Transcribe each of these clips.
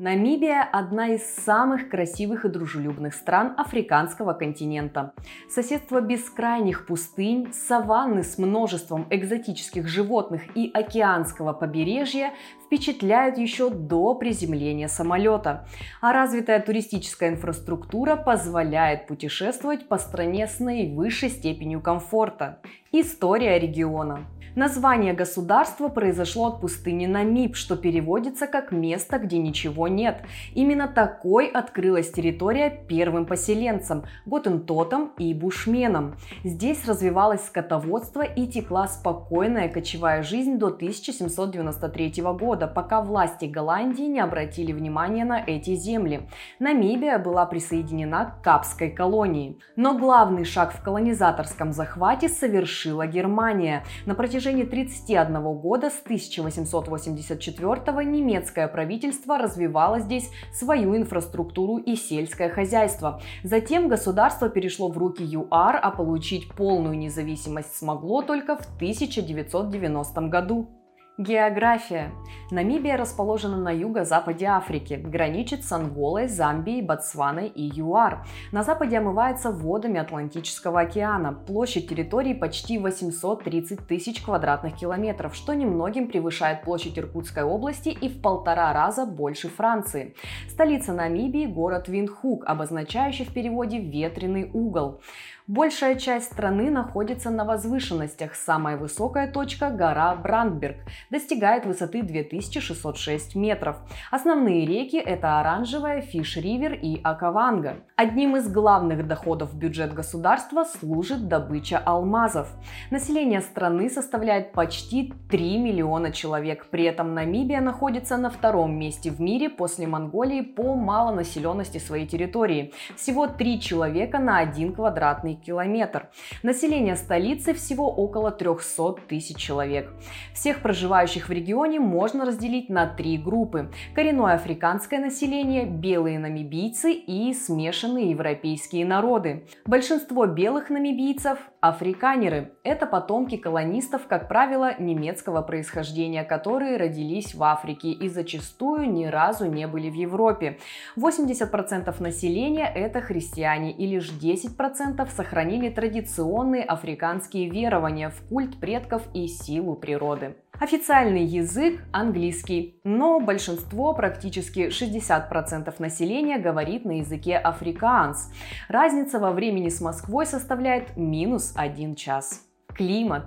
Намибия – одна из самых красивых и дружелюбных стран африканского континента. Соседство бескрайних пустынь, саванны с множеством экзотических животных и океанского побережья впечатляют еще до приземления самолета. А развитая туристическая инфраструктура позволяет путешествовать по стране с наивысшей степенью комфорта. История региона. Название государства произошло от пустыни Намиб, что переводится как «место, где ничего нет». Именно такой открылась территория первым поселенцам – готентотам и бушменам. Здесь развивалось скотоводство и текла спокойная кочевая жизнь до 1793 года, пока власти Голландии не обратили внимания на эти земли. Намибия была присоединена к Капской колонии. Но главный шаг в колонизаторском захвате совершила Германия. На протяжении протяжении 31 года с 1884 немецкое правительство развивало здесь свою инфраструктуру и сельское хозяйство. Затем государство перешло в руки ЮАР, а получить полную независимость смогло только в 1990 году. География. Намибия расположена на юго-западе Африки, граничит с Анголой, Замбией, Ботсваной и ЮАР. На западе омывается водами Атлантического океана. Площадь территории почти 830 тысяч квадратных километров, что немногим превышает площадь Иркутской области и в полтора раза больше Франции. Столица Намибии – город Виндхук, обозначающий в переводе «ветреный угол». Большая часть страны находится на возвышенностях. Самая высокая точка – гора Брандберг, достигает высоты 2606 метров. Основные реки – это Оранжевая, Фиш-Ривер и Акаванга. Одним из главных доходов в бюджет государства служит добыча алмазов. Население страны составляет почти 3 миллиона человек. При этом Намибия находится на втором месте в мире после Монголии по малонаселенности своей территории. Всего 3 человека на 1 квадратный километр. Население столицы всего около 300 тысяч человек. Всех проживающих в регионе можно разделить на три группы. Коренное африканское население, белые намибийцы и смешанные европейские народы. Большинство белых намибийцев – африканеры. Это потомки колонистов, как правило, немецкого происхождения, которые родились в Африке и зачастую ни разу не были в Европе. 80% населения – это христиане и лишь 10% сохраняют сохранили традиционные африканские верования в культ предков и силу природы. Официальный язык английский, но большинство, практически 60% населения говорит на языке африкаанс. Разница во времени с Москвой составляет минус один час. Климат.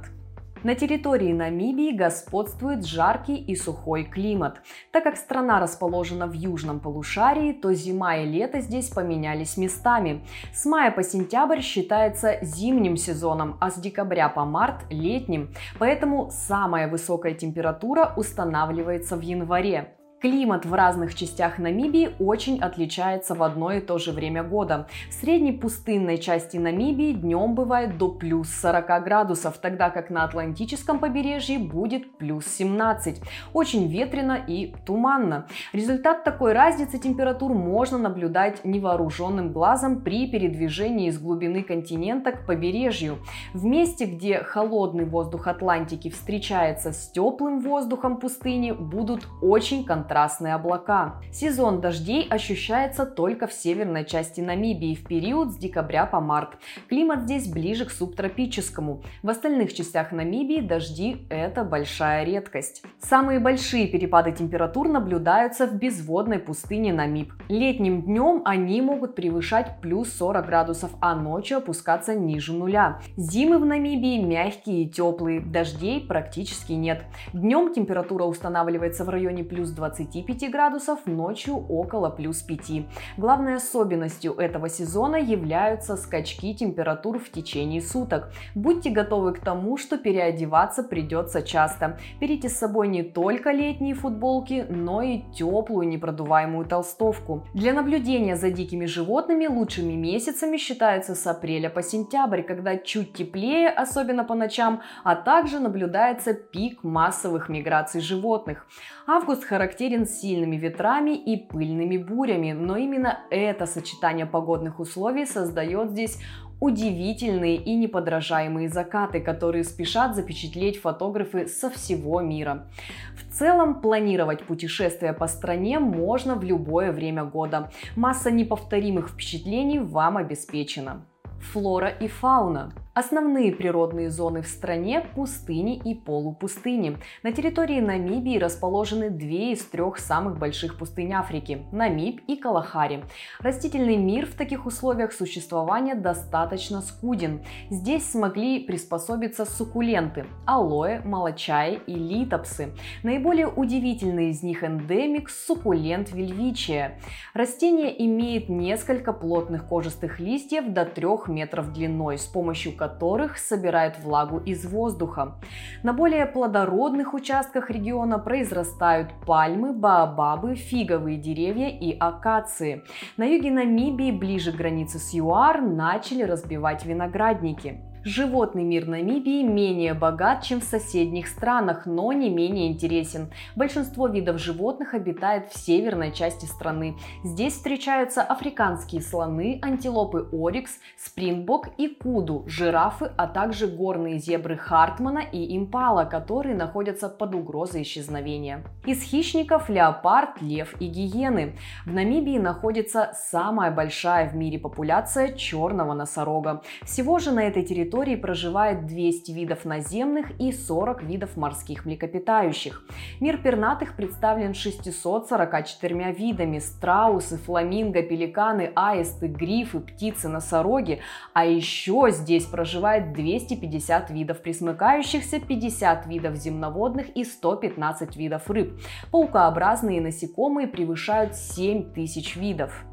На территории Намибии господствует жаркий и сухой климат. Так как страна расположена в южном полушарии, то зима и лето здесь поменялись местами. С мая по сентябрь считается зимним сезоном, а с декабря по март – летним. Поэтому самая высокая температура устанавливается в январе. Климат в разных частях Намибии очень отличается в одно и то же время года. В средней пустынной части Намибии днем бывает до плюс 40 градусов, тогда как на Атлантическом побережье будет плюс 17. Очень ветрено и туманно. Результат такой разницы температур можно наблюдать невооруженным глазом при передвижении из глубины континента к побережью. В месте, где холодный воздух Атлантики встречается с теплым воздухом пустыни, будут очень контрастные контрастные облака. Сезон дождей ощущается только в северной части Намибии в период с декабря по март. Климат здесь ближе к субтропическому. В остальных частях Намибии дожди – это большая редкость. Самые большие перепады температур наблюдаются в безводной пустыне Намиб. Летним днем они могут превышать плюс 40 градусов, а ночью опускаться ниже нуля. Зимы в Намибии мягкие и теплые, дождей практически нет. Днем температура устанавливается в районе плюс 20 25 градусов, ночью около плюс 5. Главной особенностью этого сезона являются скачки температур в течение суток. Будьте готовы к тому, что переодеваться придется часто. Берите с собой не только летние футболки, но и теплую непродуваемую толстовку. Для наблюдения за дикими животными лучшими месяцами считаются с апреля по сентябрь, когда чуть теплее, особенно по ночам, а также наблюдается пик массовых миграций животных. Август характерен характерен сильными ветрами и пыльными бурями, но именно это сочетание погодных условий создает здесь удивительные и неподражаемые закаты, которые спешат запечатлеть фотографы со всего мира. В целом, планировать путешествия по стране можно в любое время года. Масса неповторимых впечатлений вам обеспечена. Флора и фауна. Основные природные зоны в стране – пустыни и полупустыни. На территории Намибии расположены две из трех самых больших пустынь Африки – Намиб и Калахари. Растительный мир в таких условиях существования достаточно скуден. Здесь смогли приспособиться суккуленты – алоэ, молочаи и литопсы. Наиболее удивительный из них эндемик – суккулент вельвичия. Растение имеет несколько плотных кожистых листьев до 3 метров длиной, с помощью которых собирают влагу из воздуха. На более плодородных участках региона произрастают пальмы, баобабы, фиговые деревья и акации. На юге Намибии, ближе к границе с ЮАР, начали разбивать виноградники. Животный мир Намибии менее богат, чем в соседних странах, но не менее интересен. Большинство видов животных обитает в северной части страны. Здесь встречаются африканские слоны, антилопы орикс, спрингбок и куду, жирафы, а также горные зебры Хартмана и импала, которые находятся под угрозой исчезновения. Из хищников леопард, лев и гиены. В Намибии находится самая большая в мире популяция черного носорога. Всего же на этой территории территории проживает 200 видов наземных и 40 видов морских млекопитающих. Мир пернатых представлен 644 видами – страусы, фламинго, пеликаны, аисты, грифы, птицы, носороги. А еще здесь проживает 250 видов присмыкающихся, 50 видов земноводных и 115 видов рыб. Паукообразные насекомые превышают 7 тысяч видов.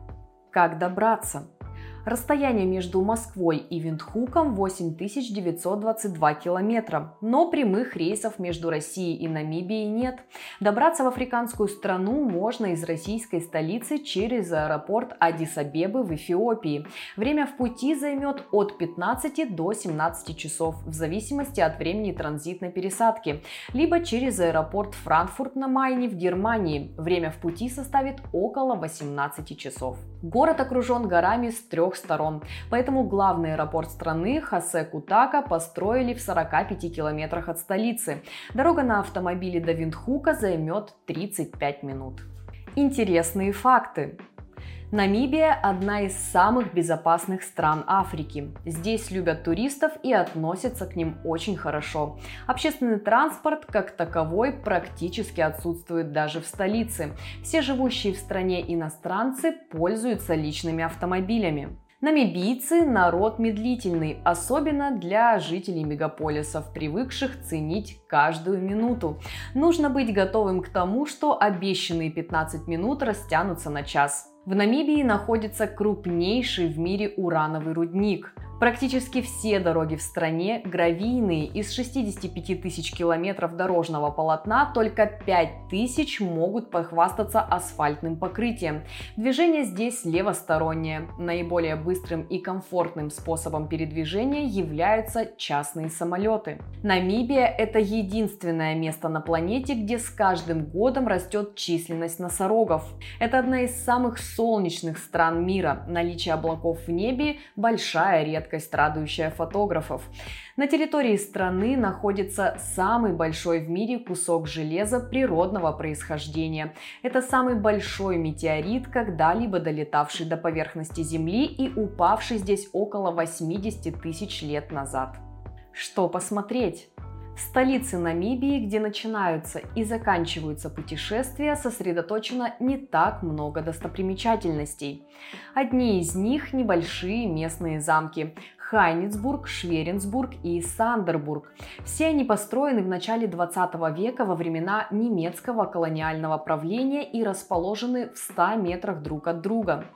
Как добраться? Расстояние между Москвой и Виндхуком 8922 километра, но прямых рейсов между Россией и Намибией нет. Добраться в африканскую страну можно из российской столицы через аэропорт Адис-Абебы в Эфиопии. Время в пути займет от 15 до 17 часов, в зависимости от времени транзитной пересадки, либо через аэропорт Франкфурт на Майне в Германии. Время в пути составит около 18 часов. Город окружен горами с трех трех сторон. Поэтому главный аэропорт страны Хосе Кутака построили в 45 километрах от столицы. Дорога на автомобиле до Виндхука займет 35 минут. Интересные факты. Намибия – одна из самых безопасных стран Африки. Здесь любят туристов и относятся к ним очень хорошо. Общественный транспорт как таковой практически отсутствует даже в столице. Все живущие в стране иностранцы пользуются личными автомобилями. Намибийцы – народ медлительный, особенно для жителей мегаполисов, привыкших ценить каждую минуту. Нужно быть готовым к тому, что обещанные 15 минут растянутся на час. В Намибии находится крупнейший в мире урановый рудник. Практически все дороги в стране гравийные. Из 65 тысяч километров дорожного полотна только 5 тысяч могут похвастаться асфальтным покрытием. Движение здесь левостороннее. Наиболее быстрым и комфортным способом передвижения являются частные самолеты. Намибия – это единственное место на планете, где с каждым годом растет численность носорогов. Это одна из самых солнечных стран мира. Наличие облаков в небе – большая редкость редкость, радующая фотографов. На территории страны находится самый большой в мире кусок железа природного происхождения. Это самый большой метеорит, когда-либо долетавший до поверхности Земли и упавший здесь около 80 тысяч лет назад. Что посмотреть? Столице Намибии, где начинаются и заканчиваются путешествия, сосредоточено не так много достопримечательностей. Одни из них – небольшие местные замки, Хайницбург, Шверенсбург и Сандербург. Все они построены в начале 20 века во времена немецкого колониального правления и расположены в 100 метрах друг от друга.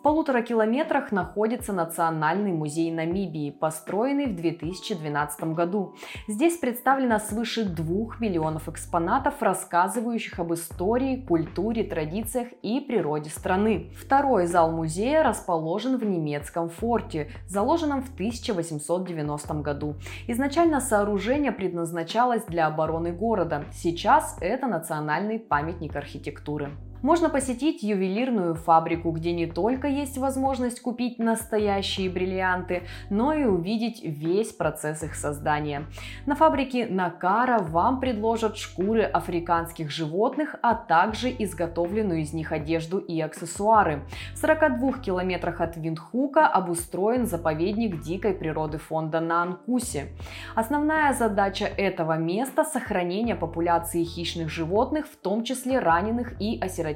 В полутора километрах находится Национальный музей Намибии, построенный в 2012 году. Здесь представлено свыше двух миллионов экспонатов, рассказывающих об истории, культуре, традициях и природе страны. Второй зал музея расположен в немецком форте, заложенном в 1890 году. Изначально сооружение предназначалось для обороны города. Сейчас это национальный памятник архитектуры. Можно посетить ювелирную фабрику, где не только есть возможность купить настоящие бриллианты, но и увидеть весь процесс их создания. На фабрике Накара вам предложат шкуры африканских животных, а также изготовленную из них одежду и аксессуары. В 42 километрах от Виндхука обустроен заповедник дикой природы фонда на Анкусе. Основная задача этого места – сохранение популяции хищных животных, в том числе раненых и осиротевших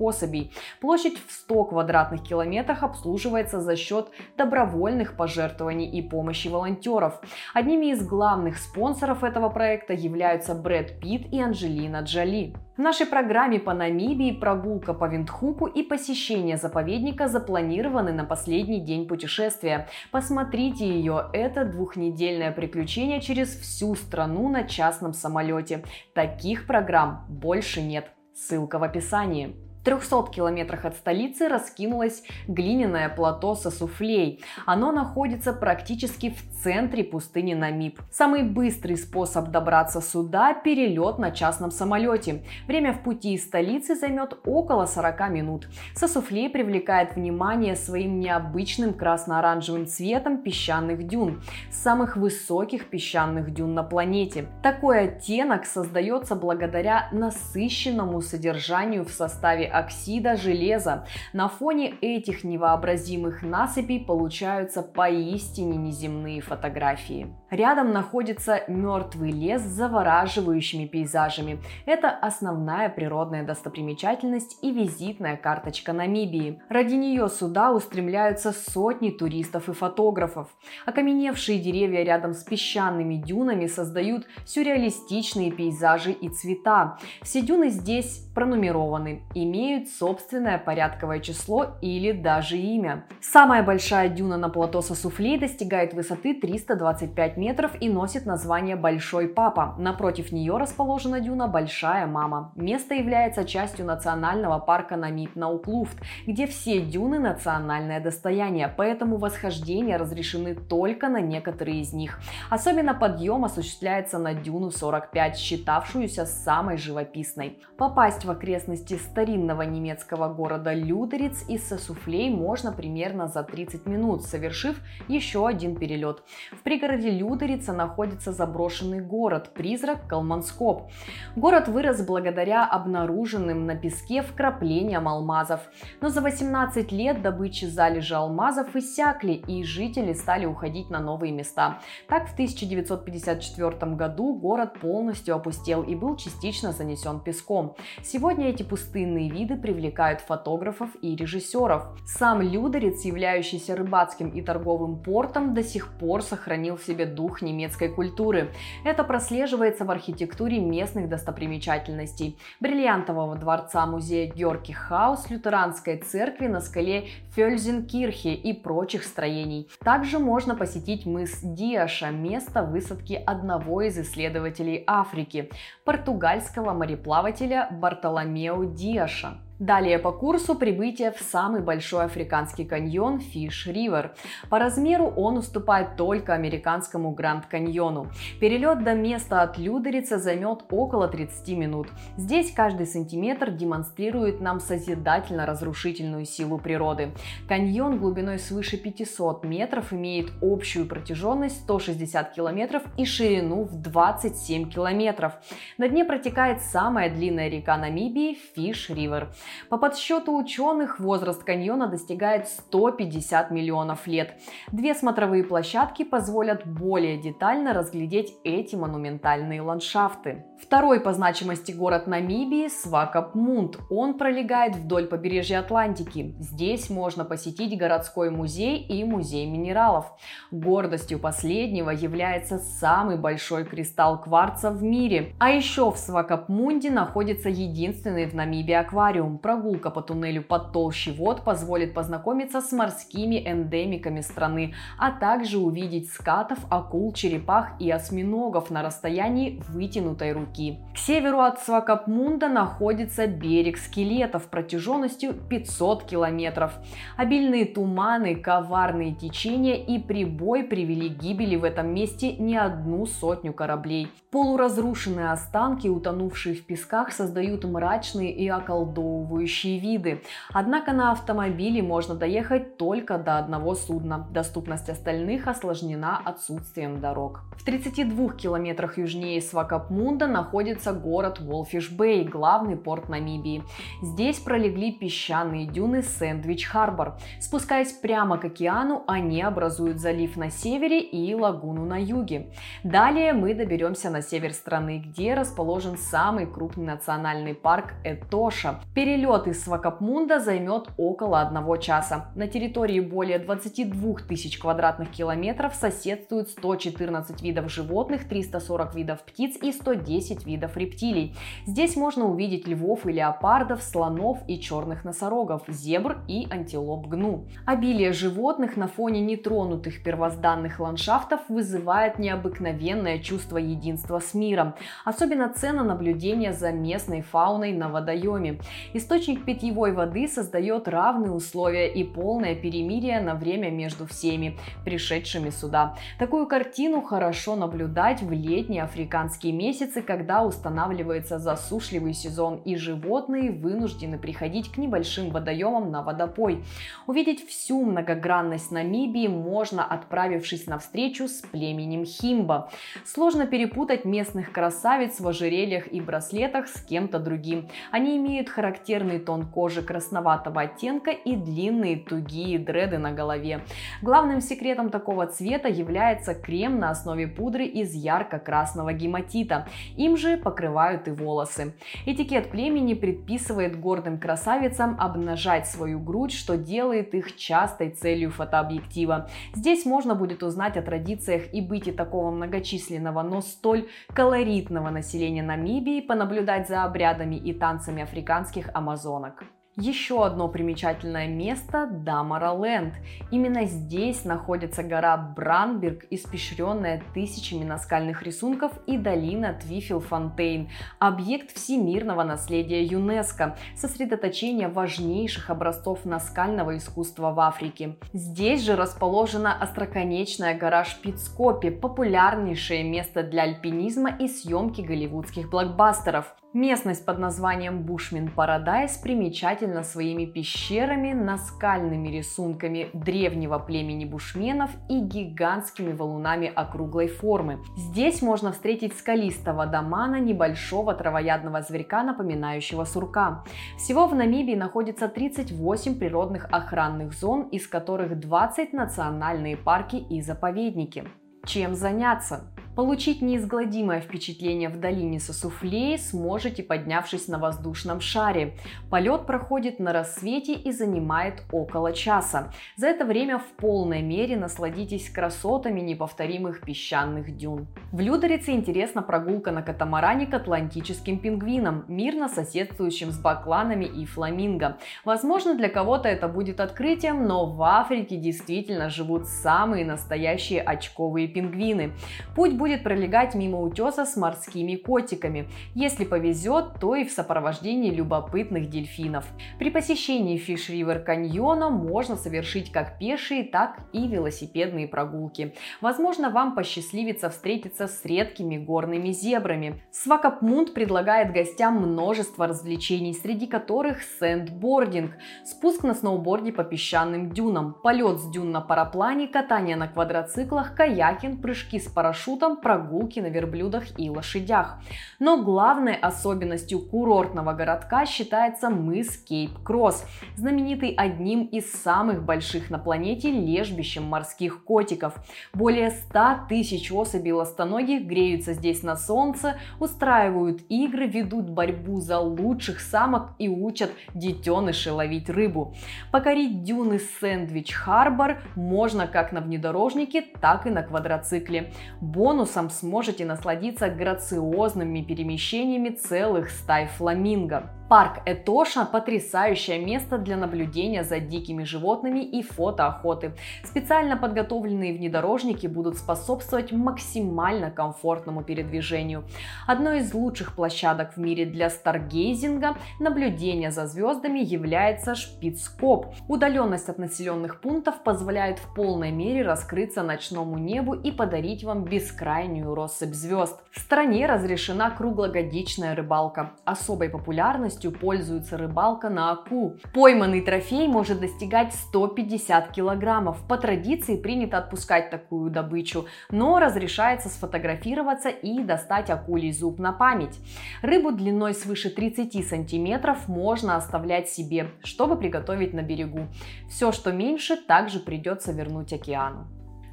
особей. Площадь в 100 квадратных километрах обслуживается за счет добровольных пожертвований и помощи волонтеров. Одними из главных спонсоров этого проекта являются Брэд Питт и Анджелина Джоли. В нашей программе по Намибии прогулка по Виндхуку и посещение заповедника запланированы на последний день путешествия. Посмотрите ее, это двухнедельное приключение через всю страну на частном самолете. Таких программ больше нет. Ссылка в описании. 300 километрах от столицы раскинулось глиняное плато Сосуфлей. Оно находится практически в центре пустыни Намиб. Самый быстрый способ добраться сюда – перелет на частном самолете. Время в пути из столицы займет около 40 минут. Сосуфлей привлекает внимание своим необычным красно-оранжевым цветом песчаных дюн, самых высоких песчаных дюн на планете. Такой оттенок создается благодаря насыщенному содержанию в составе оксида железа. На фоне этих невообразимых насыпей получаются поистине неземные фотографии. Рядом находится мертвый лес с завораживающими пейзажами. Это основная природная достопримечательность и визитная карточка Намибии. Ради нее сюда устремляются сотни туристов и фотографов. Окаменевшие деревья рядом с песчаными дюнами создают сюрреалистичные пейзажи и цвета. Все дюны здесь пронумерованы, имеют собственное порядковое число или даже имя. Самая большая дюна на плато Сосуфлей достигает высоты 325 метров и носит название Большой Папа. Напротив нее расположена дюна Большая Мама. Место является частью национального парка Намиб Науклуфт, где все дюны национальное достояние, поэтому восхождения разрешены только на некоторые из них. Особенно подъем осуществляется на дюну 45, считавшуюся самой живописной. Попасть в окрестности старинного немецкого города Людериц из Сосуфлей можно примерно за 30 минут, совершив еще один перелет. В пригороде Людериц Лутерица находится заброшенный город, призрак Калманскоп. Город вырос благодаря обнаруженным на песке вкраплениям алмазов. Но за 18 лет добычи залежи алмазов иссякли, и жители стали уходить на новые места. Так, в 1954 году город полностью опустел и был частично занесен песком. Сегодня эти пустынные виды привлекают фотографов и режиссеров. Сам Людерец, являющийся рыбацким и торговым портом, до сих пор сохранил в себе дух немецкой культуры. Это прослеживается в архитектуре местных достопримечательностей. Бриллиантового дворца музея Георги Хаус, лютеранской церкви на скале Фельзенкирхе и прочих строений. Также можно посетить мыс Диаша, место высадки одного из исследователей Африки, португальского мореплавателя Бартоломео Диаша. Далее по курсу прибытие в самый большой африканский каньон Фиш Ривер. По размеру он уступает только американскому Гранд Каньону. Перелет до места от Людерица займет около 30 минут. Здесь каждый сантиметр демонстрирует нам созидательно-разрушительную силу природы. Каньон глубиной свыше 500 метров имеет общую протяженность 160 километров и ширину в 27 километров. На дне протекает самая длинная река Намибии Фиш Ривер. По подсчету ученых, возраст каньона достигает 150 миллионов лет. Две смотровые площадки позволят более детально разглядеть эти монументальные ландшафты. Второй по значимости город Намибии – Свакопмунд. Он пролегает вдоль побережья Атлантики. Здесь можно посетить городской музей и музей минералов. Гордостью последнего является самый большой кристалл кварца в мире. А еще в Свакопмунде находится единственный в Намибии аквариум. Прогулка по туннелю под толщей вод позволит познакомиться с морскими эндемиками страны, а также увидеть скатов, акул, черепах и осьминогов на расстоянии вытянутой руки. К северу от Свакапмунда находится берег скелетов протяженностью 500 километров. Обильные туманы, коварные течения и прибой привели к гибели в этом месте не одну сотню кораблей. Полуразрушенные останки, утонувшие в песках, создают мрачные и околдовывающие завоевывающие виды. Однако на автомобиле можно доехать только до одного судна. Доступность остальных осложнена отсутствием дорог. В 32 километрах южнее Свакапмунда находится город Волфиш-Бэй, главный порт Намибии. Здесь пролегли песчаные дюны Сэндвич-Харбор. Спускаясь прямо к океану, они образуют залив на севере и лагуну на юге. Далее мы доберемся на север страны, где расположен самый крупный национальный парк Этоша. Перелет из Свакапмунда займет около одного часа. На территории более 22 тысяч квадратных километров соседствуют 114 видов животных, 340 видов птиц и 110 видов рептилий. Здесь можно увидеть львов и леопардов, слонов и черных носорогов, зебр и антилоп гну. Обилие животных на фоне нетронутых первозданных ландшафтов вызывает необыкновенное чувство единства с миром. Особенно ценно наблюдение за местной фауной на водоеме. Источник питьевой воды создает равные условия и полное перемирие на время между всеми, пришедшими сюда. Такую картину хорошо наблюдать в летние африканские месяцы, когда устанавливается засушливый сезон и животные вынуждены приходить к небольшим водоемам на водопой. Увидеть всю многогранность Намибии можно, отправившись на встречу с племенем Химба. Сложно перепутать местных красавиц в ожерельях и браслетах с кем-то другим. Они имеют характерный тон кожи красноватого оттенка и длинные тугие дреды на голове. Главным секретом такого цвета является крем на основе пудры из ярко-красного гематита. Им же покрывают и волосы. Этикет племени предписывает гордым красавицам обнажать свою грудь, что делает их частой целью фотообъектива. Здесь можно будет узнать о традициях и быте такого многочисленного, но столь колоритного населения Намибии, понаблюдать за обрядами и танцами африканских амазонок. Еще одно примечательное место – Дамараленд. Именно здесь находится гора Бранберг, испещренная тысячами наскальных рисунков, и долина Твифилфонтейн – объект всемирного наследия ЮНЕСКО, сосредоточение важнейших образцов наскального искусства в Африке. Здесь же расположена остроконечная гора Шпицкопи, популярнейшее место для альпинизма и съемки голливудских блокбастеров. Местность под названием Бушмин Парадайз примечательна своими пещерами, наскальными рисунками древнего племени бушменов и гигантскими валунами округлой формы. Здесь можно встретить скалистого домана небольшого травоядного зверька, напоминающего сурка. Всего в Намибии находится 38 природных охранных зон, из которых 20 национальные парки и заповедники. Чем заняться? Получить неизгладимое впечатление в долине Сосуфлеи сможете, поднявшись на воздушном шаре. Полет проходит на рассвете и занимает около часа. За это время в полной мере насладитесь красотами неповторимых песчаных дюн. В Людорице интересна прогулка на катамаране к атлантическим пингвинам, мирно соседствующим с бакланами и фламинго. Возможно, для кого-то это будет открытием, но в Африке действительно живут самые настоящие очковые пингвины. Путь будет пролегать мимо утеса с морскими котиками. Если повезет, то и в сопровождении любопытных дельфинов. При посещении Фиш Ривер каньона можно совершить как пешие, так и велосипедные прогулки. Возможно, вам посчастливится встретиться с редкими горными зебрами. Свакапмунд предлагает гостям множество развлечений, среди которых сэндбординг, спуск на сноуборде по песчаным дюнам, полет с дюн на параплане, катание на квадроциклах, каякинг, прыжки с парашютом, спортом, прогулки на верблюдах и лошадях. Но главной особенностью курортного городка считается мыс Кейп-Кросс, знаменитый одним из самых больших на планете лежбищем морских котиков. Более 100 тысяч особей ластоногих греются здесь на солнце, устраивают игры, ведут борьбу за лучших самок и учат детенышей ловить рыбу. Покорить дюны Сэндвич-Харбор можно как на внедорожнике, так и на квадроцикле. Бонус бонусом сможете насладиться грациозными перемещениями целых стай фламинго. Парк Этоша – потрясающее место для наблюдения за дикими животными и фотоохоты. Специально подготовленные внедорожники будут способствовать максимально комфортному передвижению. Одной из лучших площадок в мире для старгейзинга наблюдения за звездами является Шпицкоп. Удаленность от населенных пунктов позволяет в полной мере раскрыться ночному небу и подарить вам бескрайнюю россыпь звезд. В стране разрешена круглогодичная рыбалка. Особой популярностью популярностью пользуется рыбалка на акул. Пойманный трофей может достигать 150 килограммов. По традиции принято отпускать такую добычу, но разрешается сфотографироваться и достать акулий зуб на память. Рыбу длиной свыше 30 сантиметров можно оставлять себе, чтобы приготовить на берегу. Все, что меньше, также придется вернуть океану.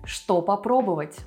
Что попробовать?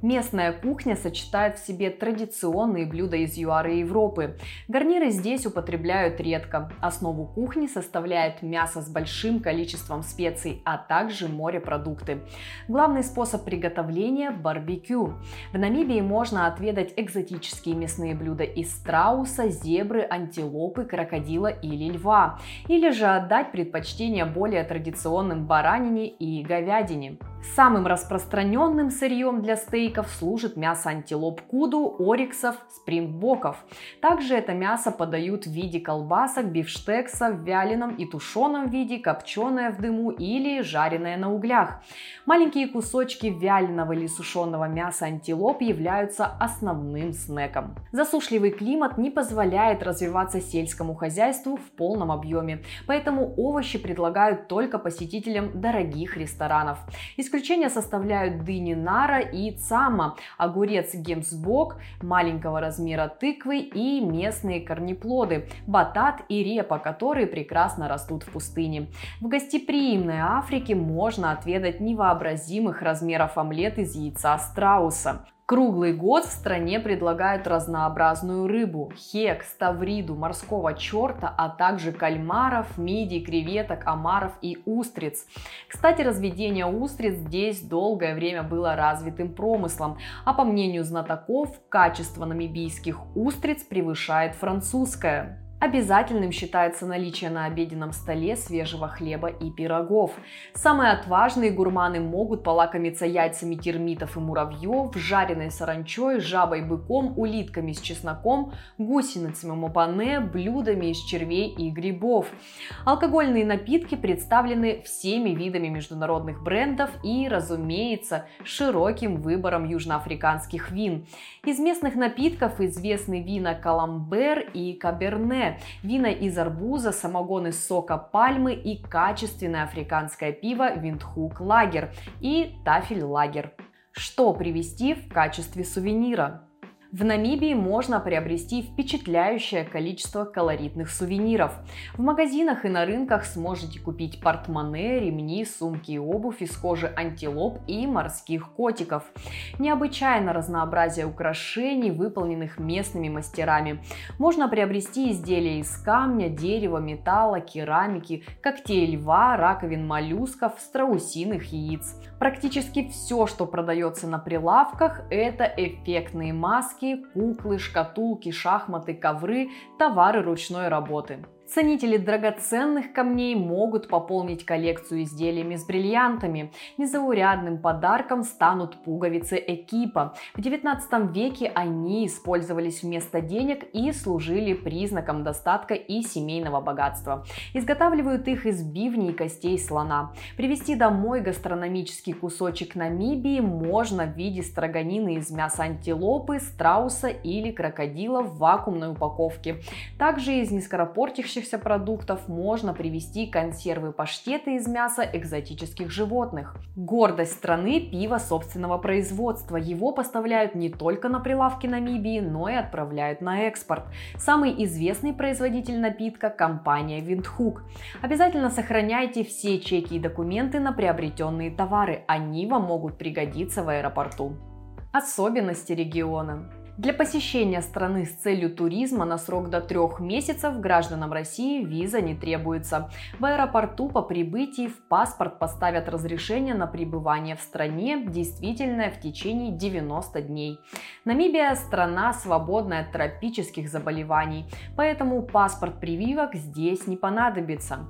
Местная кухня сочетает в себе традиционные блюда из ЮАР и Европы. Гарниры здесь употребляют редко. Основу кухни составляет мясо с большим количеством специй, а также морепродукты. Главный способ приготовления – барбекю. В Намибии можно отведать экзотические мясные блюда из страуса, зебры, антилопы, крокодила или льва. Или же отдать предпочтение более традиционным баранине и говядине. Самым распространенным сырьем для стейков служит мясо антилоп куду, ориксов, спрингбоков. Также это мясо подают в виде колбасок, бифштекса, в вяленом и тушеном виде, копченое в дыму или жареное на углях. Маленькие кусочки вяленого или сушеного мяса антилоп являются основным снеком. Засушливый климат не позволяет развиваться сельскому хозяйству в полном объеме, поэтому овощи предлагают только посетителям дорогих ресторанов. Исключение составляют дыни нара и цама, огурец гемсбок, маленького размера тыквы и местные корнеплоды, батат и репа, которые прекрасно растут в пустыне. В гостеприимной Африке можно отведать невообразимых размеров омлет из яйца страуса. Круглый год в стране предлагают разнообразную рыбу, хек, ставриду, морского черта, а также кальмаров, мидий, креветок, омаров и устриц. Кстати, разведение устриц здесь долгое время было развитым промыслом, а по мнению знатоков, качество намибийских устриц превышает французское. Обязательным считается наличие на обеденном столе свежего хлеба и пирогов. Самые отважные гурманы могут полакомиться яйцами термитов и муравьев, жареной саранчой, жабой, быком, улитками с чесноком, гусеницами мопане, блюдами из червей и грибов. Алкогольные напитки представлены всеми видами международных брендов и, разумеется, широким выбором южноафриканских вин. Из местных напитков известны вина Каламбер и Каберне, вина из арбуза, самогон из сока пальмы и качественное африканское пиво Виндхук Лагер и Тафель Лагер. Что привезти в качестве сувенира? В Намибии можно приобрести впечатляющее количество колоритных сувениров. В магазинах и на рынках сможете купить портмоне, ремни, сумки и обувь из кожи антилоп и морских котиков. Необычайно разнообразие украшений, выполненных местными мастерами. Можно приобрести изделия из камня, дерева, металла, керамики, когтей льва, раковин моллюсков, страусиных яиц. Практически все, что продается на прилавках, это эффектные маски, куклы, шкатулки, шахматы, ковры, товары ручной работы. Ценители драгоценных камней могут пополнить коллекцию изделиями с бриллиантами. Незаурядным подарком станут пуговицы экипа. В 19 веке они использовались вместо денег и служили признаком достатка и семейного богатства. Изготавливают их из бивней и костей слона. Привезти домой гастрономический кусочек Намибии можно в виде строганины из мяса антилопы, страуса или крокодила в вакуумной упаковке. Также из нескоропортящихся имеющихся продуктов можно привезти консервы паштеты из мяса экзотических животных. Гордость страны – пиво собственного производства. Его поставляют не только на прилавки Намибии, но и отправляют на экспорт. Самый известный производитель напитка – компания Windhoek. Обязательно сохраняйте все чеки и документы на приобретенные товары. Они вам могут пригодиться в аэропорту. Особенности региона. Для посещения страны с целью туризма на срок до трех месяцев гражданам России виза не требуется. В аэропорту по прибытии в паспорт поставят разрешение на пребывание в стране, действительное в течение 90 дней. Намибия – страна, свободная от тропических заболеваний, поэтому паспорт прививок здесь не понадобится.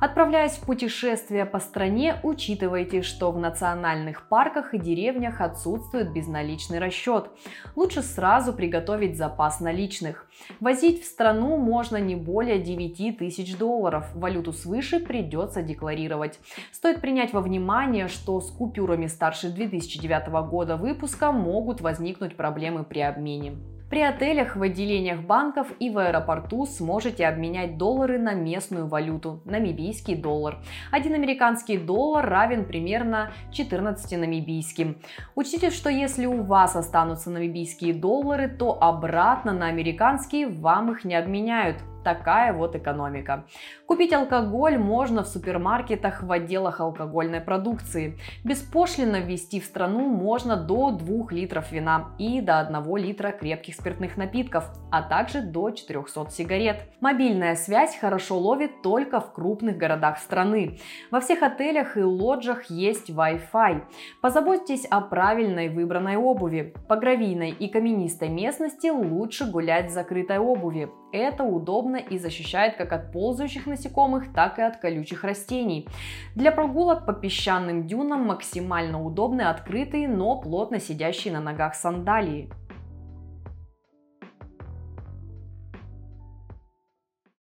Отправляясь в путешествие по стране, учитывайте, что в национальных парках и деревнях отсутствует безналичный расчет. Лучше сразу приготовить запас наличных. Возить в страну можно не более 9 тысяч долларов. Валюту свыше придется декларировать. Стоит принять во внимание, что с купюрами старше 2009 года выпуска могут возникнуть проблемы при обмене. При отелях, в отделениях банков и в аэропорту сможете обменять доллары на местную валюту – намибийский доллар. Один американский доллар равен примерно 14 намибийским. Учтите, что если у вас останутся намибийские доллары, то обратно на американские вам их не обменяют. Такая вот экономика. Купить алкоголь можно в супермаркетах в отделах алкогольной продукции. Беспошлино ввести в страну можно до 2 литров вина и до 1 литра крепких спиртных напитков, а также до 400 сигарет. Мобильная связь хорошо ловит только в крупных городах страны. Во всех отелях и лоджах есть Wi-Fi. Позаботьтесь о правильной выбранной обуви. По гравийной и каменистой местности лучше гулять в закрытой обуви. Это удобно и защищает как от ползающих насекомых, так и от колючих растений. Для прогулок по песчаным дюнам максимально удобны открытые, но плотно сидящие на ногах сандалии.